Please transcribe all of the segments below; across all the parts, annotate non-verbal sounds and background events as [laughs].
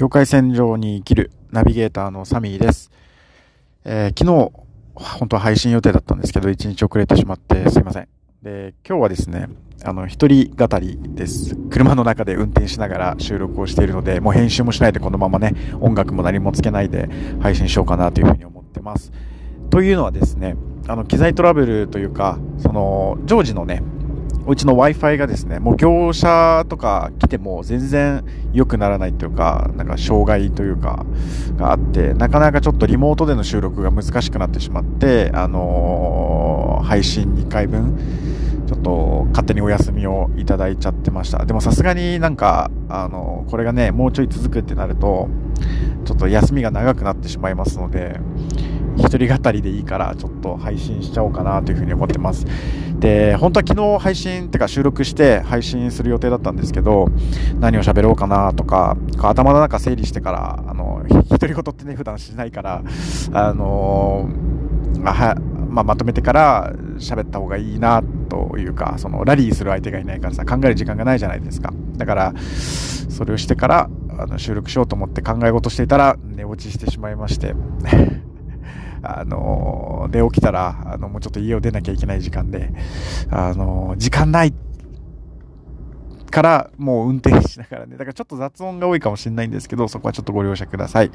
境界線上に生きるナビゲーターのサミーです。えー、昨日、本当は配信予定だったんですけど、一日遅れてしまってすいません。で、今日はですね、あの、一人語りです。車の中で運転しながら収録をしているので、もう編集もしないでこのままね、音楽も何もつけないで配信しようかなというふうに思ってます。というのはですね、あの、機材トラブルというか、その、常時のね、うちの Wi-Fi がですね、もう業者とか来ても全然良くならないというか、なんか障害というか、があって、なかなかちょっとリモートでの収録が難しくなってしまって、あのー、配信2回分、ちょっと勝手にお休みをいただいちゃってました。でもさすがになんか、あのー、これがね、もうちょい続くってなると、ちょっと休みが長くなってしまいますので、一人語りでいいからちょっと配信しちゃおうかなというふうに思ってます。で、本当は昨日配信ってか収録して配信する予定だったんですけど、何を喋ろうかなとか、頭の中整理してから、あの、独り言ってね、普段しないから、あのあは、まあ、まとめてから喋った方がいいなというか、そのラリーする相手がいないからさ、考える時間がないじゃないですか。だから、それをしてから、あの収録しようと思って考え事していたら寝落ちしてしまいましてあの、で起きたら、あの、もうちょっと家を出なきゃいけない時間で、あの、時間ないからもう運転しながらね、だからちょっと雑音が多いかもしれないんですけど、そこはちょっとご了承ください。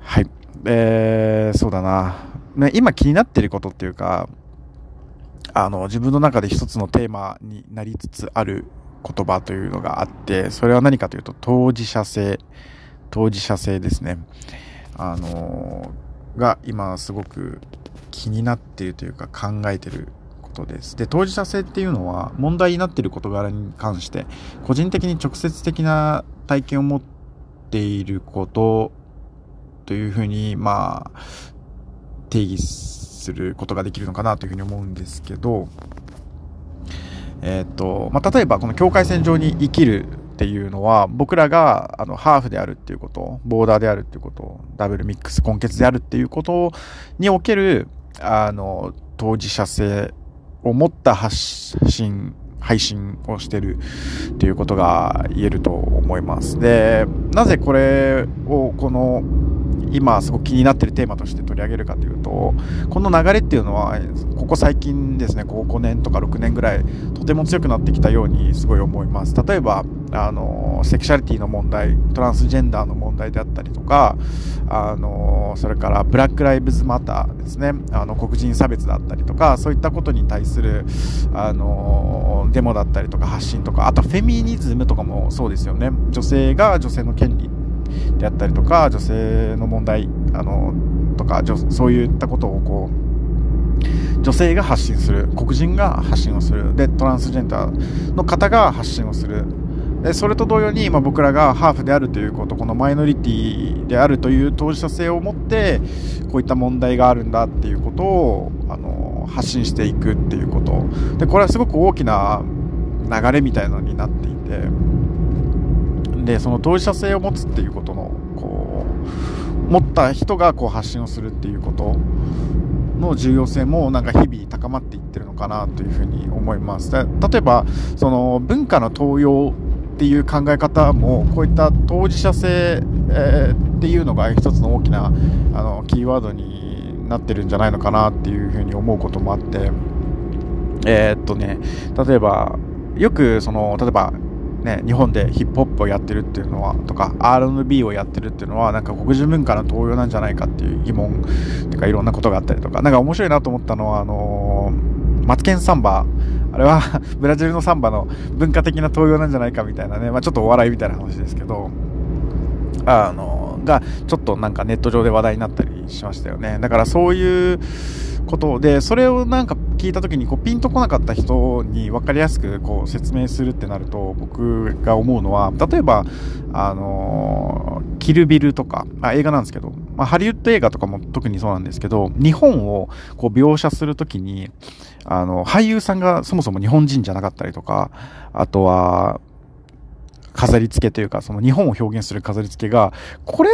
はい。えー、そうだな。ね、今気になってることっていうか、あの、自分の中で一つのテーマになりつつある言葉というのがあって、それは何かというと、当事者性、当事者性ですね。あの、が今すごく気になっているというか考えていることです。で、当事者性っていうのは問題になっている事柄に関して個人的に直接的な体験を持っていることというふうに、まあ、定義することができるのかなというふうに思うんですけど、えっ、ー、と、まあ、例えばこの境界線上に生きるっていうのは、僕らが、あの、ハーフであるっていうこと、ボーダーであるっていうこと、ダブルミックス根血であるっていうことにおける、あの、当事者性を持った発信、配信をしてるっていうことが言えると思います。で、なぜこれをこの今すごく気になってるテーマとして取り上げるかというとこの流れっていうのはここ最近ですねここ5年とか6年ぐらいとても強くなってきたようにすごい思います例えばあのセクシャリティの問題トランスジェンダーの問題題であったりとかあのそれからブラック・ライブズ・マターですね。あの黒人差別だったりとかそういったことに対するあのデモだったりとか発信とかあとフェミニズムとかもそうですよね。女性が女性の権利であったりとか女性の問題あのとかそういったことをこう女性が発信する黒人が発信をする。でトランスジェンダーの方が発信をする。それと同様に、ま、僕らがハーフであるということこのマイノリティであるという当事者性を持ってこういった問題があるんだっていうことをあの発信していくっていうこと。でこれはすごく大きな流れみたいのになっていてでその当事者性を持つっていうことのこう持った人がこう発信をするっていうことの重要性もなんか日々高まっていってるのかなというふうに思います。例えばその文化の登用っていう考え方もこういった当事者性、えー、っていうのが一つの大きなあのキーワードになってるんじゃないのかなっていうふうに思うこともあってえー、っとね例えばよくその例えばね、日本でヒップホップをやってるっていうのはとか R&B をやってるっていうのはなんか黒人文化の登用なんじゃないかっていう疑問とかいろんなことがあったりとかなんか面白いなと思ったのはあのー、マツケンサンバあれは [laughs] ブラジルのサンバの文化的な登用なんじゃないかみたいなね、まあ、ちょっとお笑いみたいな話ですけどあのがちょっとなんかネット上で話題になったりしましたよね。だからそういうことで、それをなんか聞いた時にこうピンとこなかった人に分かりやすくこう説明するってなると、僕が思うのは、例えば、あの、キルビルとか、あ映画なんですけど、まあ、ハリウッド映画とかも特にそうなんですけど、日本をこう描写するときに、あの、俳優さんがそもそも日本人じゃなかったりとか、あとは、飾り付けというか、その日本を表現する飾り付けが、これ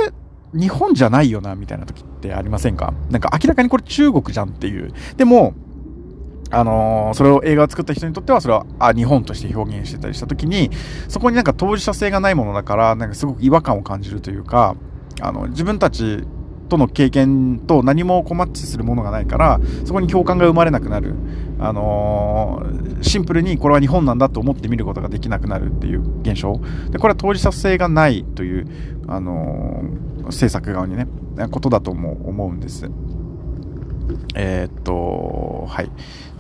日本じゃないよな、みたいな時ってありませんか？なんか明らかにこれ中国じゃんっていう。でも、あのー、それを映画を作った人にとってはそれはあ日本として表現してたりした時にそこになんか当事者性がないものだからなんかすごく違和感を感じるというかあの自分たちとの経験と何もこうマッチするものがないからそこに共感が生まれなくなる、あのー、シンプルにこれは日本なんだと思って見ることができなくなるっていう現象。でこれは当事者性がないという、あのー、制作側にねことだとも思うんです。えー、っとはい。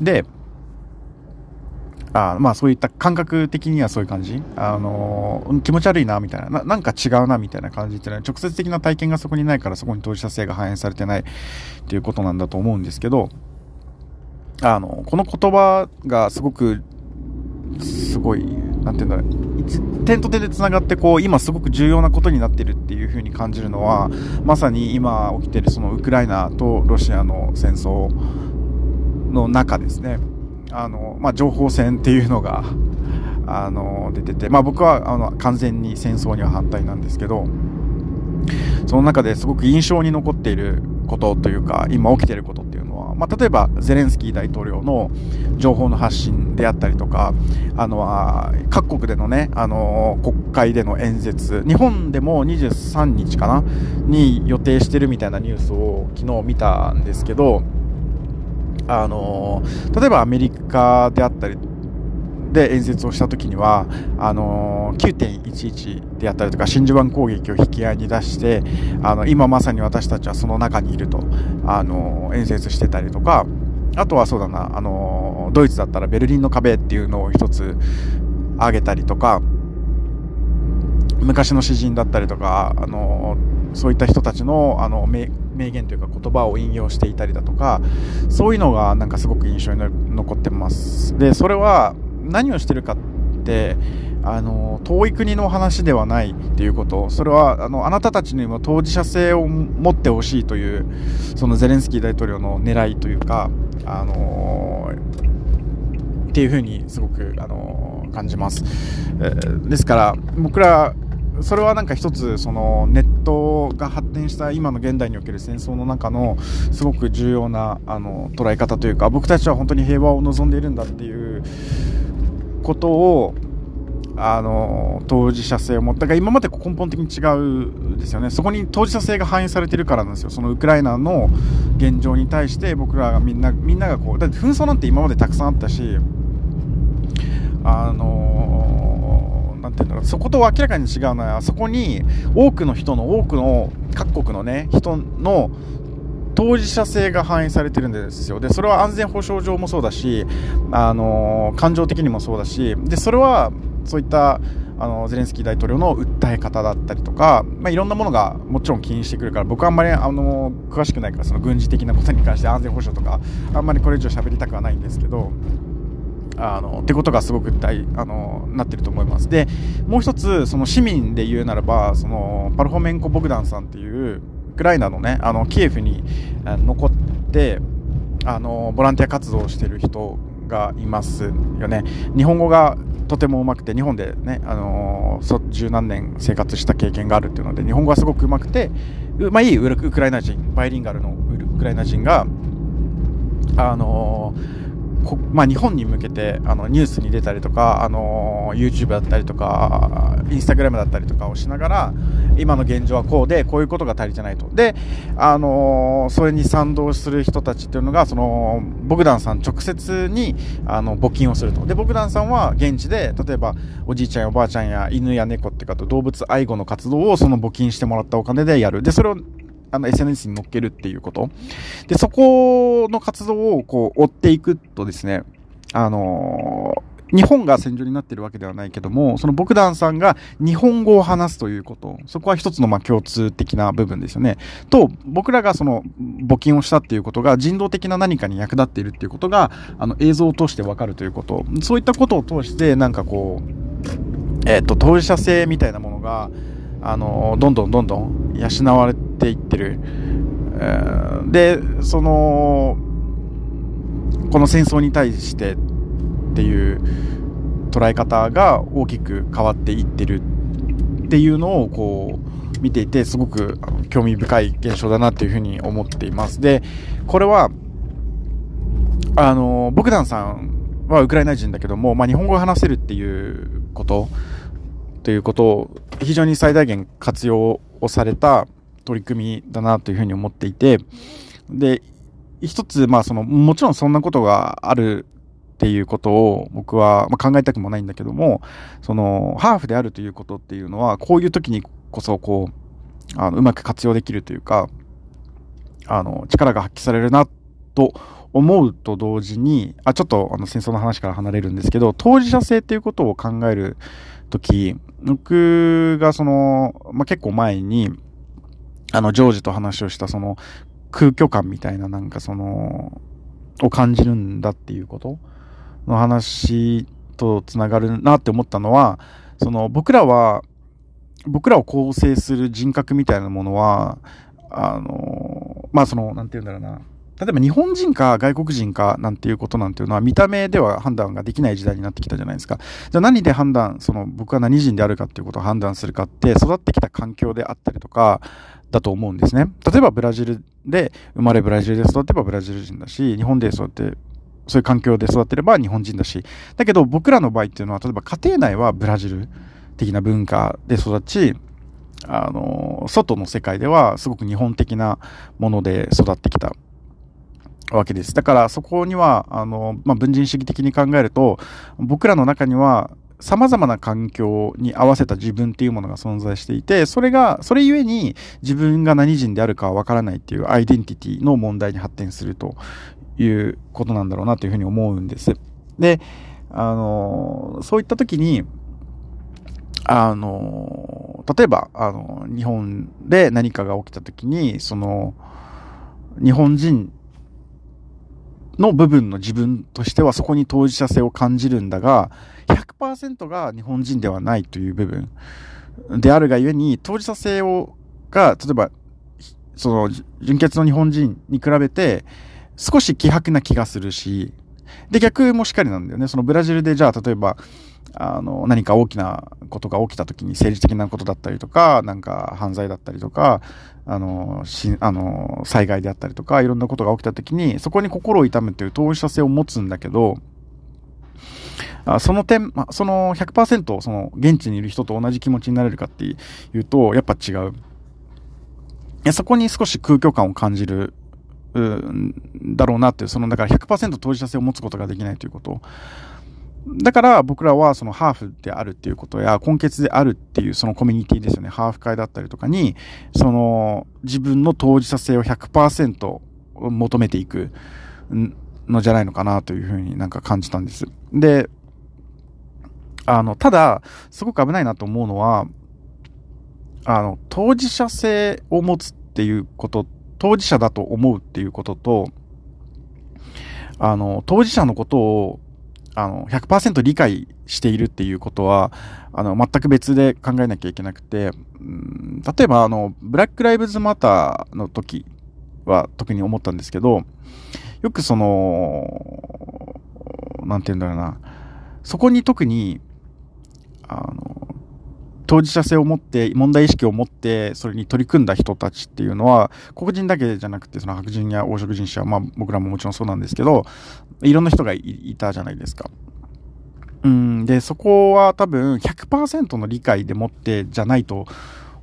であまあそういった感覚的にはそういう感じ？あのー、気持ち悪いなみたいな。な、んか違うなみたいな感じっていうのは直接的な体験がそこにないからそこに当事者性が反映されてないっていうことなんだと思うんですけど、あの、この言葉がすごく、すごい、なんていうんだろう、点と点で繋がってこう、今すごく重要なことになってるっていう風に感じるのは、まさに今起きてるそのウクライナとロシアの戦争の中ですね。あの、まあ、情報戦っていうのが、あの、出てて、まあ、僕は、あの、完全に戦争には反対なんですけど、その中ですごく印象に残っていることというか、今起きていることっていうのは、まあ、例えば、ゼレンスキー大統領の情報の発信であったりとか、あの、各国でのね、あの、国会での演説、日本でも23日かなに予定してるみたいなニュースを昨日見たんですけど、あの例えばアメリカであったりで演説をした時にはあの9.11であったりとか真珠湾攻撃を引き合いに出してあの今まさに私たちはその中にいるとあの演説してたりとかあとはそうだなあのドイツだったらベルリンの壁っていうのを一つ挙げたりとか昔の詩人だったりとかあのそういった人たちのあの名言というか言葉を引用していたりだとかそういうのがなんかすごく印象に残ってます。でそれは何をしてるかってあの遠い国の話ではないっていうこと。それはあのあなたたちにも当事者性を持ってほしいというそのゼレンスキー大統領の狙いというかあのっていうふうにすごくあの感じます、えー、ですから僕らそれはなんか一つそのネットが発展した今の現代における戦争の中のすごく重要なあの捉え方というか僕たちは本当に平和を望んでいるんだっていうことをあの当事者性を持ったが今まで根本的に違うんですよね。そこに当事者性が反映されてるからなんですよ。そのウクライナの現状に対して僕らがみんなみんながこうだって紛争なんて今までたくさんあったしあのていうんだろう、そこと明らかに違うのは、そこに多くの人の、多くの各国のね、人の当事者性が反映されてるんですよ。で、それは安全保障上もそうだし、あの、感情的にもそうだし、で、それは、そういった、あの、ゼレンスキー大統領の訴え方だったりとか、まあ、いろんなものがもちろん気にしてくるから、僕はあんまり、あの、詳しくないから、その軍事的なことに関して安全保障とか、あんまりこれ以上喋りたくはないんですけど、あのってことがすごく大あのなってると思います。でもう一つその市民で言うならばそのパルホメンコ・ボグダンさんっていうウクライナのねあのキエフに残ってあのボランティア活動をしてる人がいますよね。日本語がとてもうまくて日本でね、あのー、十何年生活した経験があるっていうので日本語がすごくうまくてまあいいウクライナ人バイリンガルのウクライナ人があのーまあ、日本に向けてあのニュースに出たりとか、あの YouTube だったりとか Instagram だったりとかをしながら今の現状はこうでこういうことが足りてないと。で、あのそれに賛同する人たちっていうのがそのボグダンさん直接にあの募金をすると。でボグダンさんは現地で例えばおじいちゃんやおばあちゃんや犬や猫ってかと動物愛護の活動をその募金してもらったお金でやる。でそれをあの SNS に載っけるっていうこと。で、そこの活動をこう追っていくとですね、あの日本が戦場になってるわけではないけども、そのボクダンさんが日本語を話すということ、そこは一つのま共通的な部分ですよね。と、僕らがその募金をしたっていうことが人道的な何かに役立っているっていうことが、あの映像を通してわかるということ、そういったことを通して、なんかこう、えっ、ー、と、当事者性みたいなものが、あの、どんどんどんどん養われていってる。で、その、この戦争に対してっていう捉え方が大きく変わっていってるっていうのをこう見ていてすごく興味深い現象だなっていうふうに思っています。で、これはあの、ボグダンさんはウクライナ人だけども、まあ、日本語を話せるっていうこと、ということを非常に最大限活用をされた取り組みだなというふうに思っていて、で、一つ、まあその、もちろんそんなことがあるっていうことを僕は、ま、考えたくもないんだけども、その、ハーフであるということっていうのは、こういう時にこそ、こう、あの、うまく活用できるというか、あの、力が発揮されるな、と思うと同時に、あ、ちょっとあの戦争の話から離れるんですけど、当事者性っていうことを考えるとき、僕がその、まあ、結構前に、あの、ジョージと話をしたその空虚感みたいななんかその、を感じるんだっていうことの話とつながるなって思ったのは、その僕らは、僕らを構成する人格みたいなものは、あの、まあその、なんて言うんだろうな。例えば日本人か外国人かなんていうことなんていうのは見た目では判断ができない時代になってきたじゃないですか。じゃあ何で判断、その僕は何人であるかっていうことを判断するかって育ってきた環境であったりとかだと思うんですね。例えばブラジルで生まれブラジルで育てばブラジル人だし、日本で育ってそういう環境で育ってれば日本人だし。だけど僕らの場合っていうのは例えば家庭内はブラジル的な文化で育ち、あの、外の世界ではすごく日本的なもので育ってきたわけです。だからそこには、あの、まあ、文人主義的に考えると、僕らの中には様々な環境に合わせた自分っていうものが存在していて、それが、それゆえに自分が何人であるかわからないっていうアイデンティティの問題に発展するということなんだろうなというふうに思うんです。で、あの、そういった時に、あの、例えば、あの、日本で何かが起きた時に、その、日本人の部分の自分としてはそこに当事者性を感じるんだが、100%が日本人ではないという部分であるがゆえに、当事者性を、が、例えば、その、純血の日本人に比べて、少し希薄な気がするし、で、逆もしっかりなんだよね。そのブラジルで、じゃあ、例えば、あの、何か大きなことが起きた時に政治的なことだったりとか、なんか犯罪だったりとか、あの、し、あの、災害であったりとか、いろんなことが起きた時に、そこに心を痛むという当事者性を持つんだけど、あその点、その100%その現地にいる人と同じ気持ちになれるかっていうと、やっぱ違う。そこに少し空虚感を感じる、うんだろうなっていう、その、だから100%当事者性を持つことができないということ。だから僕らはそのハーフであるっていうことや根血であるっていうそのコミュニティですよね。ハーフ会だったりとかに、その自分の当事者性を100%求めていくのじゃないのかなというふうになんか感じたんです。で、あの、ただ、すごく危ないなと思うのは、あの、当事者性を持つっていうこと、当事者だと思うっていうことと、あの、当事者のことをあの、100%理解しているっていうことは、あの、全く別で考えなきゃいけなくて、うん、例えば、あの、ブラック・ライブズ・マターの時は特に思ったんですけど、よくその、なんて言うんだろうな、そこに特に、あの、当事者性を持って、問題意識を持って、それに取り組んだ人たちっていうのは、黒人だけじゃなくて、その白人や黄色人種は、まあ僕らももちろんそうなんですけど、いろんな人がいたじゃないですか。うん、で、そこは多分100%の理解でもってじゃないと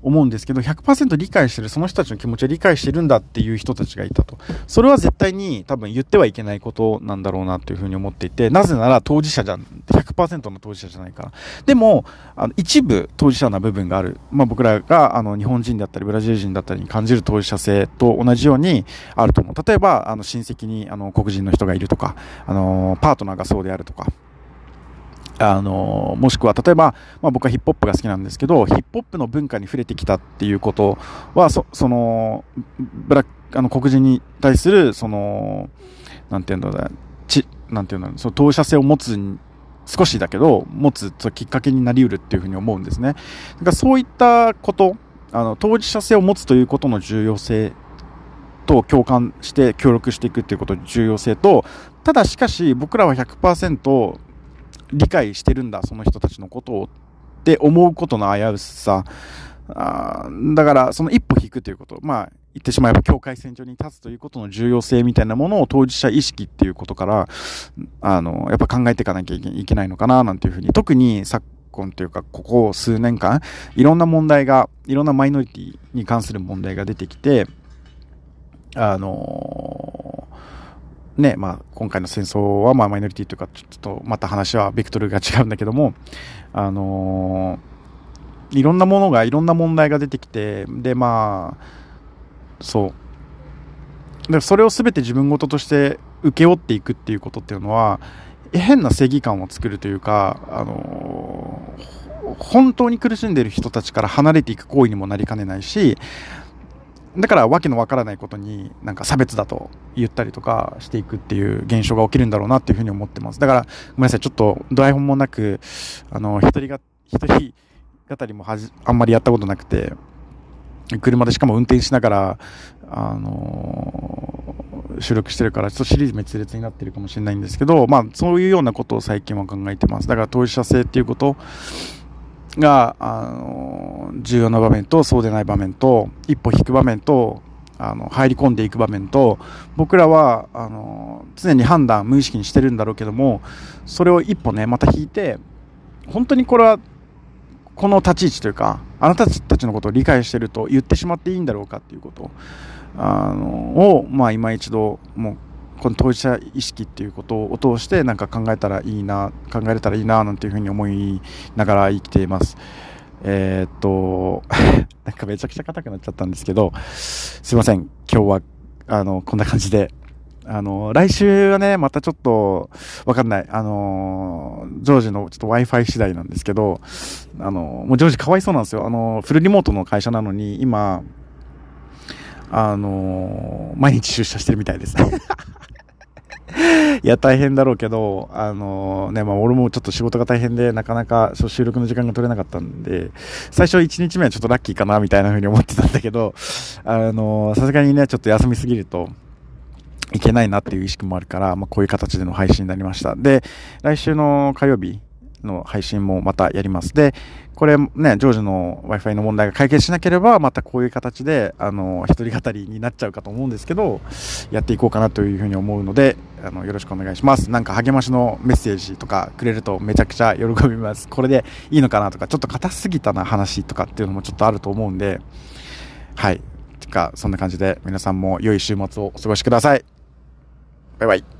思うんですけど、100%理解してる、その人たちの気持ちを理解してるんだっていう人たちがいたと。それは絶対に多分言ってはいけないことなんだろうなというふうに思っていて、なぜなら当事者じゃん、100%の当事者じゃないから。でも、あの一部当事者な部分がある。まあ僕らがあの日本人だったりブラジル人だったりに感じる当事者性と同じようにあると思う。例えば、あの親戚にあの黒人の人がいるとか、あのパートナーがそうであるとか、あの、もしくは、例えば、まあ僕はヒップホップが好きなんですけど、ヒップホップの文化に触れてきたっていうことは、そ、の、ブラック、あの、黒人に対する、その、なんていうんだろう、ち、なんていうんだろう、その当事者性を持つ、少しだけど、持つきっかけになり得るっていうふうに思うんですね。だからそういったこと、あの、当事者性を持つということの重要性と共感して協力していくっていうことの重要性と、ただしかし僕らは100%理解してるんだ、その人たちのことをって思うことの危うさ。あだから、その一歩引くということ。まあ、言ってしまえば境界線上に立つということの重要性みたいなものを当事者意識っていうことから、あの、やっぱ考えていかなきゃいけないのかな、なんていうふうに、特に昨今というか、ここ数年間、いろんな問題が、いろんなマイノリティに関する問題が出てきて、あのね、まあ、今回の戦争は、まあ、マイノリティというか、ちょっと、また話は、ベクトルが違うんだけども、あのいろんなものが、いろんな問題が出てきて、で、まあ、そう。で、それを全て自分事として請け負っていくっていうことっていうのは、変な正義感を作るというか、あのー、本当に苦しんでいる人たちから離れていく行為にもなりかねないし、だからわけのわからないことになんか差別だと言ったりとかしていくっていう現象が起きるんだろうなっていうふうに思ってます。だから、ごめんなさい、ちょっとドライ本もなく、あの、一人が、一人語りもはじ、あんまりやったことなくて、車でしかも運転しながら、あのー、収録してるから、ちょっとシリーズ滅裂になってるかもしれないんですけど、まあ、そういうようなことを最近は考えてます。だから当事者性っていうことが、あのー、重要な場面と、そうでない場面と、一歩引く場面と、あの、入り込んでいく場面と、僕らは、あの、常に判断、無意識にしてるんだろうけども、それを一歩ね、また引いて、本当にこれはこの立ち位置というか、あなたたちのことを理解してると言ってしまっていいんだろうかっていうことあのを、まあ、今一度、もう、この当事者意識っていうことを通してなんか考えたらいいな、考えれたらいいな、なんていうふうに思いながら生きています。えー、っと、[laughs] なんかめちゃくちゃ硬くなっちゃったんですけど、すいません。今日は、あの、こんな感じであの、来週はね、またちょっと、わかんない。あの、ジョージのちょっと Wi-Fi 次第なんですけど、あの、もうジョージかわいそうなんですよ。あの、フルリモートの会社なのに、今、あの、毎日出社してるみたいです。[laughs] [laughs] いや、大変だろうけど、あのね、まあ、俺もちょっと仕事が大変で、なかなか収録の時間が取れなかったんで、最初1日目はちょっとラッキーかな、みたいな風に思ってたんだけど、あのさすがにね、ちょっと休みすぎると、いけないなっていう意識もあるから、まあ、こういう形での配信になりました。で、来週の火曜日の配信もまたやります。で、これね、ジョージの Wi-Fi の問題が解決しなければ、またこういう形で、あの、一人語りになっちゃうかと思うんですけど、やっていこうかなというふうに思うので、あの、よろしくお願いします。なんか励ましのメッセージとかくれるとめちゃくちゃ喜びます。これでいいのかなとか、ちょっと硬すぎたな話とかっていうのもちょっとあると思うんで、はい。てか、そんな感じで皆さんも良い週末をお過ごしください。バイバイ。